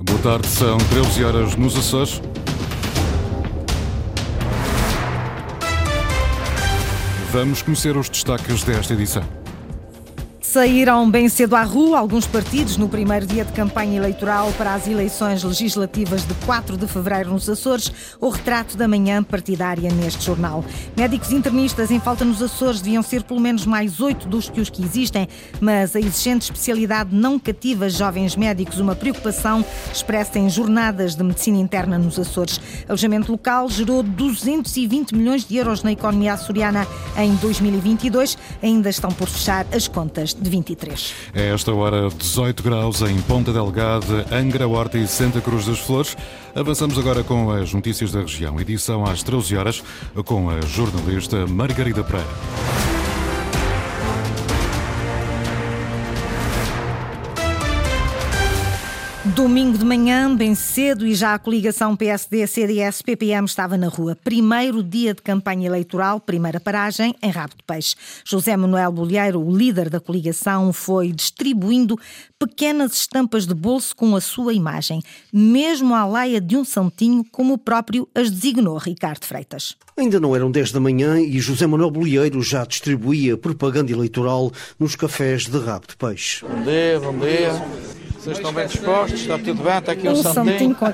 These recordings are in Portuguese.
Boa tarde, são 13 horas nos Açores. Vamos conhecer os destaques desta edição. Saíram bem cedo à rua alguns partidos no primeiro dia de campanha eleitoral para as eleições legislativas de 4 de fevereiro nos Açores, o retrato da manhã partidária neste jornal. Médicos internistas em falta nos Açores deviam ser pelo menos mais oito dos que os que existem, mas a exigente especialidade não cativa jovens médicos, uma preocupação expressa em jornadas de medicina interna nos Açores. Alojamento local gerou 220 milhões de euros na economia açoriana em 2022. Ainda estão por fechar as contas de 23. É esta hora 18 graus em Ponta Delgada, Angra, Horta e Santa Cruz das Flores. Avançamos agora com as notícias da região. Edição às 13 horas com a jornalista Margarida Pereira. Domingo de manhã, bem cedo, e já a coligação PSD-CDS-PPM estava na rua. Primeiro dia de campanha eleitoral, primeira paragem em Rabo de Peixe. José Manuel Bolheiro, o líder da coligação, foi distribuindo pequenas estampas de bolso com a sua imagem, mesmo à laia de um santinho, como o próprio as designou Ricardo Freitas. Ainda não eram 10 da manhã e José Manuel Bolheiro já distribuía propaganda eleitoral nos cafés de Rabo de Peixe. Bom dia, bom dia. Vocês estão bem dispostos? Está tudo bem? Está aqui um, Um santinho. santinho com a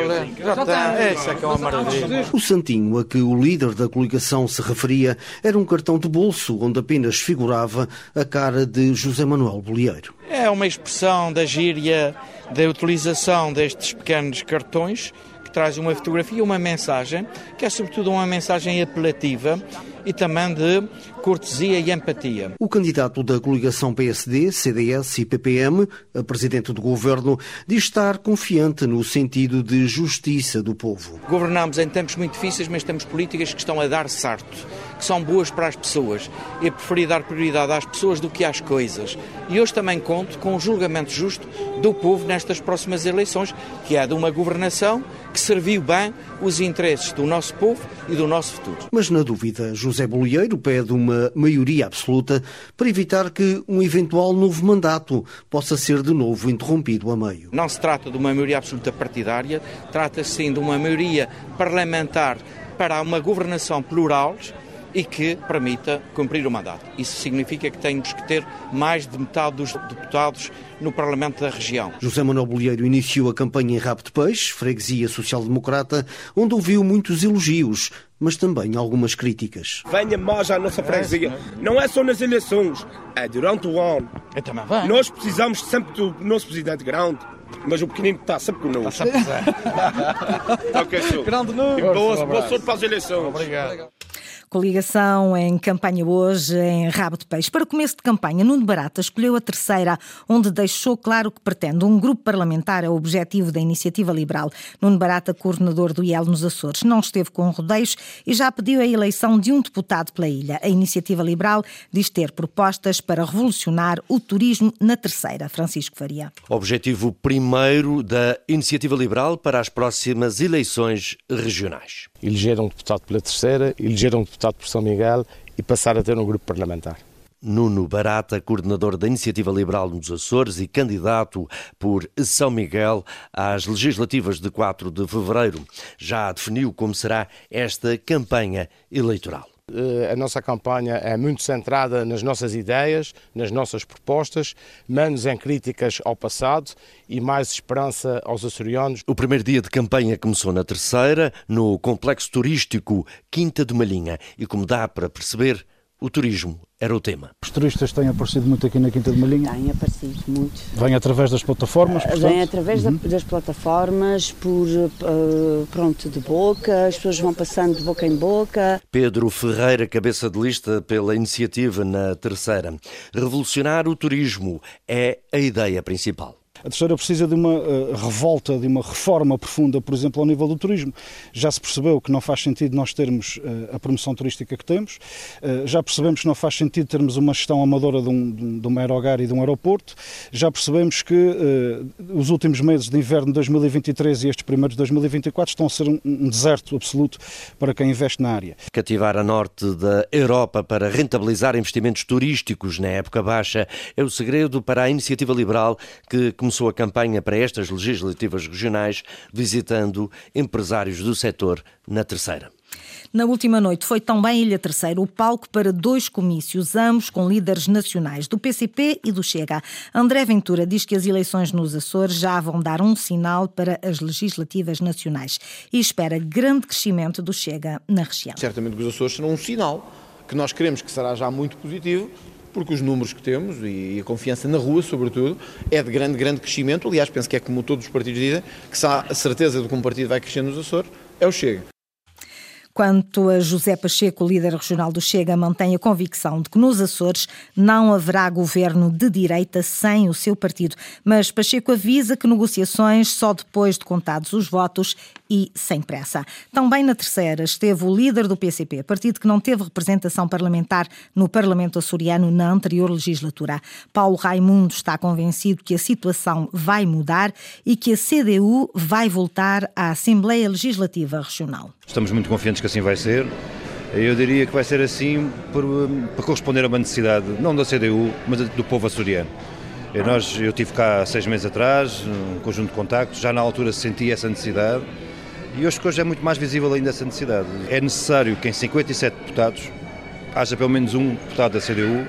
ler. Já está. É, isso é que é uma maravilha. O santinho a que o líder da coligação se referia era um cartão de bolso onde apenas figurava a cara de José Manuel Bolheiro. É uma expressão da gíria da utilização destes pequenos cartões que traz uma fotografia e uma mensagem, que é sobretudo uma mensagem apelativa e também de cortesia e empatia. O candidato da coligação PSD, CDS e PPM, a presidente do governo, diz estar confiante no sentido de justiça do povo. Governamos em tempos muito difíceis, mas temos políticas que estão a dar certo, que são boas para as pessoas. Eu preferi dar prioridade às pessoas do que às coisas. E hoje também conto com o julgamento justo do povo nestas próximas eleições, que é de uma governação que serviu bem os interesses do nosso povo e do nosso futuro. Mas na dúvida, José Bolieiro pede uma maioria absoluta para evitar que um eventual novo mandato possa ser de novo interrompido a meio. Não se trata de uma maioria absoluta partidária, trata-se sim de uma maioria parlamentar para uma governação plural e que permita cumprir o mandato. Isso significa que temos que ter mais de metade dos deputados no Parlamento da região. José Manuel Bolieiro iniciou a campanha em Rabo de Peixe, freguesia social-democrata, onde ouviu muitos elogios, mas também algumas críticas. Venha mais à nossa freguesia. Não é só nas eleições, é durante o ano. Eu também venho. Nós precisamos sempre do nosso presidente grande, mas o pequenino está sempre connosco. Ok, senhor. Grande E número. boa, boa sorte para as eleições. Obrigado. Coligação em campanha hoje em Rabo de Peixe. Para começo de campanha, Nuno Barata escolheu a terceira, onde deixou claro que pretende um grupo parlamentar é o objetivo da Iniciativa Liberal. Nuno Barata, coordenador do IEL nos Açores, não esteve com rodeios e já pediu a eleição de um deputado pela ilha. A Iniciativa Liberal diz ter propostas para revolucionar o turismo na terceira. Francisco Faria. Objetivo primeiro da Iniciativa Liberal para as próximas eleições regionais. eleger um deputado pela terceira, eleger um deputado por São Miguel e passar a ter um grupo parlamentar. Nuno Barata, coordenador da Iniciativa Liberal nos Açores e candidato por São Miguel às legislativas de 4 de fevereiro, já definiu como será esta campanha eleitoral. Eh, A nossa campanha é muito centrada nas nossas ideias, nas nossas propostas, menos em críticas ao passado e mais esperança aos açorianos. O primeiro dia de campanha começou na terceira, no complexo turístico Quinta de Malinha, e como dá para perceber, o turismo era o tema. Os turistas têm aparecido muito aqui na Quinta de Malinha. Têm aparecido muito. Vêm através das plataformas, portanto. Vêm através da- das plataformas, por eh, pronto de boca, as pessoas vão passando de boca em boca. Pedro Ferreira, cabeça de lista pela iniciativa na terceira. Revolucionar o turismo é a ideia principal. A terceira precisa de uma eh, revolta, de uma reforma profunda, por exemplo, ao nível do turismo. Já se percebeu que não faz sentido nós termos eh, a promoção turística que temos, eh, já percebemos que não faz sentido termos uma gestão amadora de um, de aerogar e de um aeroporto, já percebemos que os últimos meses de inverno de 2023 e estes primeiros de 2024 estão a ser um, um deserto absoluto para quem investe na área. Cativar a norte da Europa para rentabilizar investimentos turísticos na época baixa é o segredo para a iniciativa liberal que começou começou a campanha para estas legislativas regionais, visitando empresários do setor na terceira. Na última noite foi também Ilha Terceira o palco para dois comícios, ambos com líderes nacionais do PCP e do Chega. André Ventura diz que as eleições nos Açores já vão dar um sinal para as legislativas nacionais e espera grande crescimento do Chega na região. Certamente que os Açores serão um sinal que nós queremos que será já muito positivo porque os números que temos e a confiança na rua, sobretudo, é de grande, grande crescimento. Aliás, penso que é como todos os partidos dizem, que se há a certeza de que um partido vai crescer nos Açores, é o Chega. Quanto a José Pacheco, líder regional do Chega, mantém a convicção de que nos Açores não haverá governo de direita sem o seu partido. Mas Pacheco avisa que negociações só depois de contados os votos e sem pressa. Também na terceira esteve o líder do PCP, partido que não teve representação parlamentar no Parlamento açoriano na anterior legislatura. Paulo Raimundo está convencido que a situação vai mudar e que a CDU vai voltar à Assembleia Legislativa Regional. Estamos muito confiantes que assim vai ser. Eu diria que vai ser assim por, para corresponder a uma necessidade, não da CDU, mas do povo açoriano. Eu, nós, eu tive cá seis meses atrás, um conjunto de contactos, já na altura senti essa necessidade e hoje, hoje é muito mais visível ainda essa necessidade. É necessário que em 57 deputados haja pelo menos um deputado da CDU,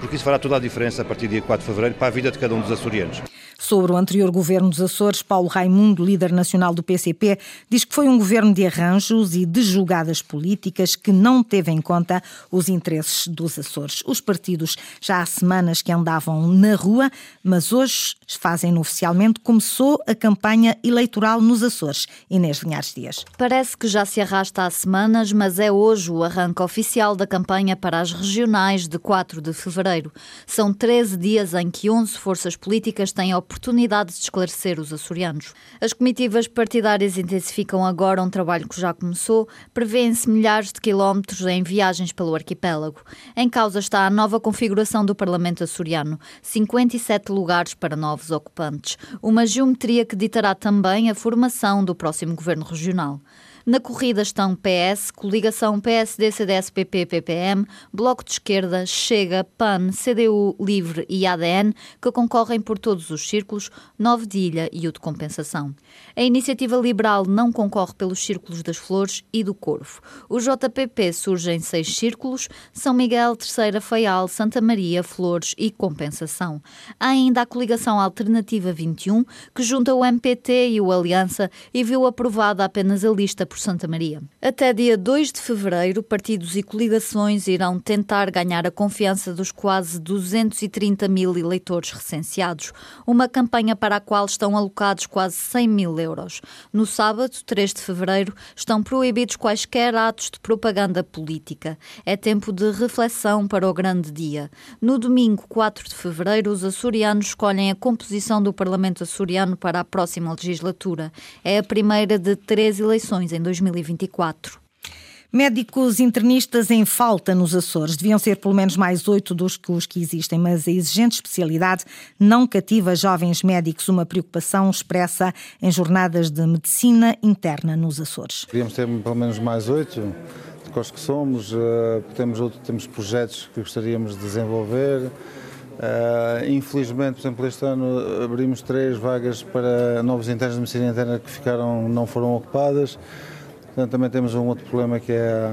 porque isso fará toda a diferença a partir do dia 4 de fevereiro para a vida de cada um dos açorianos. Sobre o anterior governo dos Açores, Paulo Raimundo, líder nacional do PCP, diz que foi um governo de arranjos e de julgadas políticas que não teve em conta os interesses dos Açores. Os partidos já há semanas que andavam na rua, mas hoje fazem oficialmente, começou a campanha eleitoral nos Açores. Inês Linhares Dias. Parece que já se arrasta há semanas, mas é hoje o arranque oficial da campanha para as regionais de 4 de fevereiro. São 13 dias em que 11 forças políticas têm a oportunidade de esclarecer os açorianos. As comitivas partidárias intensificam agora um trabalho que já começou, prevêem-se milhares de quilómetros em viagens pelo arquipélago. Em causa está a nova configuração do Parlamento açoriano, 57 lugares para novos ocupantes, uma geometria que ditará também a formação do próximo governo regional. Na corrida estão PS, coligação PSD, CDS, PP, PPM, Bloco de Esquerda, Chega, PAN, CDU, Livre e ADN, que concorrem por todos os círculos, Nove de Ilha e o de Compensação. A iniciativa liberal não concorre pelos círculos das Flores e do Corvo. O JPP surge em seis círculos, São Miguel, Terceira Faial, Santa Maria, Flores e Compensação. Há ainda a coligação Alternativa 21, que junta o MPT e o Aliança e viu aprovada apenas a lista por Santa Maria. Até dia 2 de fevereiro, partidos e coligações irão tentar ganhar a confiança dos quase 230 mil eleitores recenseados, uma campanha para a qual estão alocados quase 100 mil euros. No sábado, 3 de fevereiro, estão proibidos quaisquer atos de propaganda política. É tempo de reflexão para o grande dia. No domingo, 4 de fevereiro, os açorianos escolhem a composição do Parlamento açoriano para a próxima legislatura. É a primeira de três eleições em 2024. Médicos internistas em falta nos Açores. Deviam ser pelo menos mais oito dos que os que existem, mas a exigente especialidade não cativa jovens médicos, uma preocupação expressa em jornadas de medicina interna nos Açores. Devíamos ter pelo menos mais oito, de que somos. Eh, temos, outro, temos projetos que gostaríamos de desenvolver. Uh, infelizmente, por exemplo, este ano abrimos três vagas para novos internos de medicina interna que ficaram, não foram ocupadas. Portanto, também temos um outro problema que é,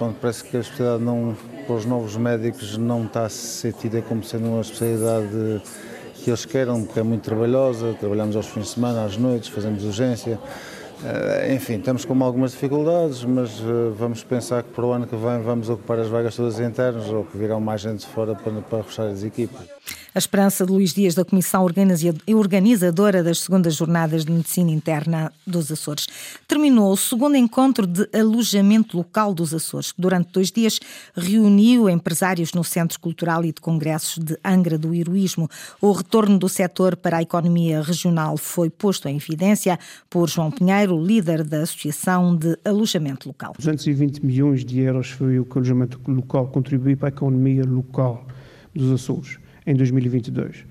bom, parece que a especialidade não, para os novos médicos não está a ser tida como sendo uma especialidade que eles queiram, porque é muito trabalhosa, trabalhamos aos fins de semana, às noites, fazemos urgência. Uh, enfim, estamos com algumas dificuldades, mas uh, vamos pensar que para o ano que vem vamos ocupar as vagas todas internas ou que virão mais gente de fora para, para as equipas. A esperança de Luís Dias, da Comissão Organizadora das Segundas Jornadas de Medicina Interna dos Açores. Terminou o segundo encontro de alojamento local dos Açores, que durante dois dias reuniu empresários no Centro Cultural e de Congressos de Angra do Heroísmo. O retorno do setor para a economia regional foi posto em evidência por João Pinheiro, líder da Associação de Alojamento Local. 220 milhões de euros foi o que o alojamento local contribuiu para a economia local dos Açores em 2022.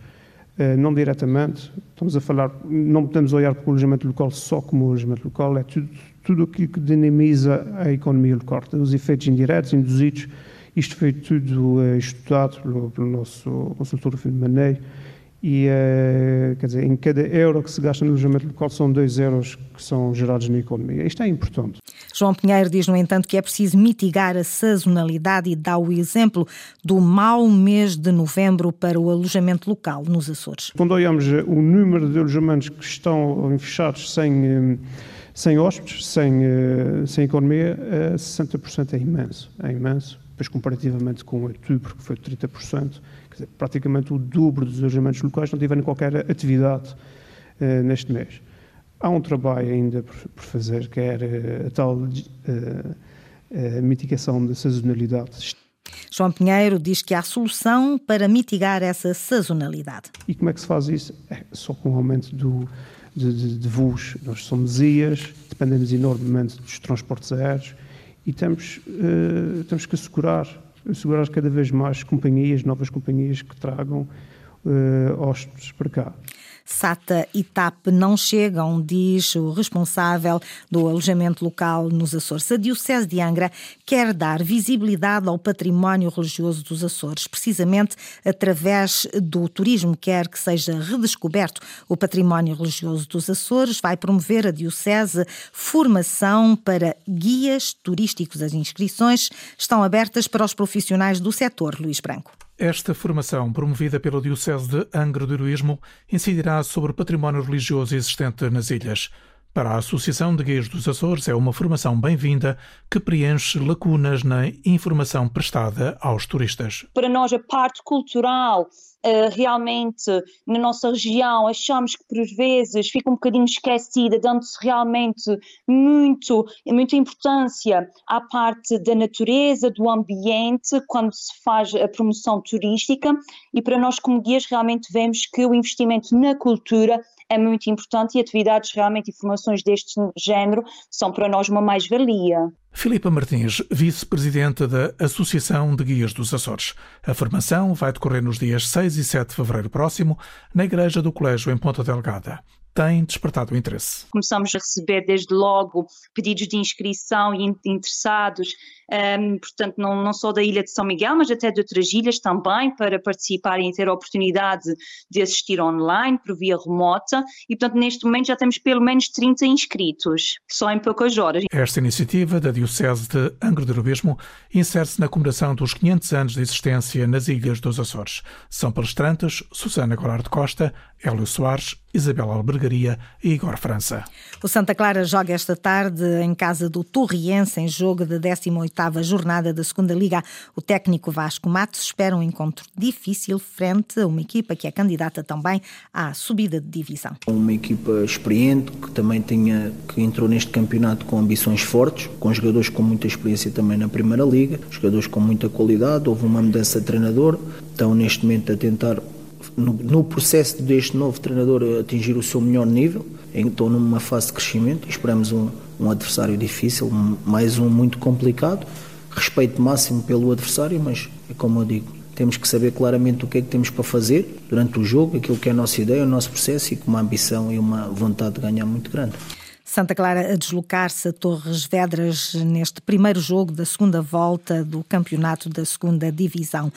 Uh, não diretamente, estamos a falar, não podemos olhar para o alojamento local só como alojamento local, é tudo, tudo aquilo que dinamiza a economia local, os efeitos indiretos, induzidos, isto foi tudo uh, estudado pelo, pelo, nosso consultor Fim de Maneio, e uh, quer dizer, em cada euro que se gasta no alojamento local são dois euros que são gerados na economia. Isto é importante. João Pinheiro diz, no entanto, que é preciso mitigar a sazonalidade e dá o exemplo do mau mês de novembro para o alojamento local nos Açores. Quando olhamos o número de alojamentos que estão fechados sem, eh, sem hóspedes, sem, eh, sem economia, 60% é imenso. É imenso. Depois, comparativamente com outubro, que foi 30%, dizer, praticamente o dobro dos alojamentos locais não tiveram qualquer atividade uh, neste mês. Há um trabalho ainda por, por fazer, que é uh, a tal uh, mitigação da sazonalidade. João Pinheiro diz que há solução para mitigar essa sazonalidade. E como é que se faz isso? É só com o aumento do, de, de, de voos. Nós somos IAs, dependemos enormemente dos transportes aéreos e temos, uh, temos que assegurar assegurar cada vez mais companhias, novas companhias que tragam uh, hóspedes para cá. SATA e TAP não chegam, diz o responsável do alojamento local nos Açores. A Diocese de Angra quer dar visibilidade ao património religioso dos Açores, precisamente através do turismo, quer que seja redescoberto o património religioso dos Açores, vai promover a Diocese formação para guias turísticos. As inscrições estão abertas para os profissionais do setor, Luís Branco. Esta formação, promovida pela Diocese de Angra do Heroísmo, incidirá sobre o património religioso existente nas ilhas. Para a Associação de Guias dos Açores, é uma formação bem-vinda que preenche lacunas na informação prestada aos turistas. Para nós, a parte cultural realmente na nossa região achamos que por vezes fica um bocadinho esquecida, dando-se realmente muito, muita importância à parte da natureza, do ambiente, quando se faz a promoção turística e para nós como guias realmente vemos que o investimento na cultura é muito importante e atividades realmente, informações deste género, são para nós uma mais-valia. Filipa Martins, vice-presidente da Associação de Guias dos Açores. A formação vai decorrer nos dias 6 e 7 de fevereiro próximo, na Igreja do Colégio em Ponta Delgada tem despertado o interesse. Começamos a receber desde logo pedidos de inscrição e interessados, um, portanto, não, não só da Ilha de São Miguel, mas até de outras ilhas também, para participarem e ter a oportunidade de assistir online, por via remota, e portanto, neste momento já temos pelo menos 30 inscritos, só em poucas horas. Esta iniciativa da Diocese de Angra do Heroísmo insere-se na comemoração dos 500 anos de existência nas Ilhas dos Açores. São palestrantes Susana Goulart Costa, Hélio Soares, Isabel Albergaria e Igor França. O Santa Clara joga esta tarde em casa do Torriense em jogo da 18ª jornada da Segunda Liga. O técnico Vasco Matos espera um encontro difícil frente a uma equipa que é candidata também à subida de divisão. Uma equipa experiente que também tinha que entrou neste campeonato com ambições fortes, com jogadores com muita experiência também na Primeira Liga, jogadores com muita qualidade, houve uma mudança de treinador, estão neste momento a tentar no, processo deste novo treinador atingir o seu melhor nível. Estou numa fase de crescimento. Esperamos um, um adversário difícil, mais um muito complicado. Respeito máximo pelo adversário, mas é como eu digo, temos que saber claramente o que é que temos para fazer durante o jogo, aquilo que é a nossa ideia, o nosso processo e com uma ambição e uma vontade de ganhar muito grande. Santa Clara a deslocar-se a Torres Vedras neste primeiro jogo da segunda volta do campeonato da segunda divisão.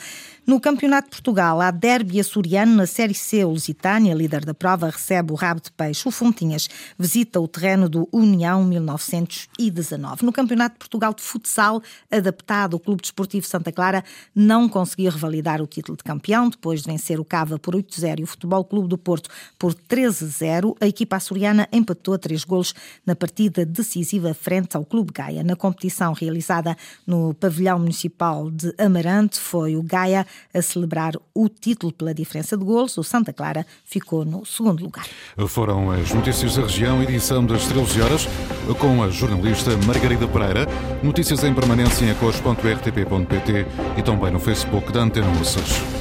No Campeonato de Portugal, há derby açoriano na Série C. O Lusitânia, líder da prova, recebe o rabo de peixe. O Fontinhas visita o terreno do União 1919. No Campeonato de Portugal de Futsal, adaptado, o Clube Desportivo Santa Clara não conseguia revalidar o título de campeão depois de vencer o Cava por 8-0 e o Futebol Clube do Porto por 13-0. A equipa açoriana empatou a três golos na partida decisiva frente ao Clube Gaia. Na competição realizada no pavilhão municipal de Amarante, foi o Gaia a celebrar o título pela diferença de golos. O Santa Clara ficou no segundo lugar. Foram as notícias da região, edição das 13 horas, com a jornalista Margarida Pereira. Notícias em permanência em cores.rtp.pt e também no Facebook da Antena Açores.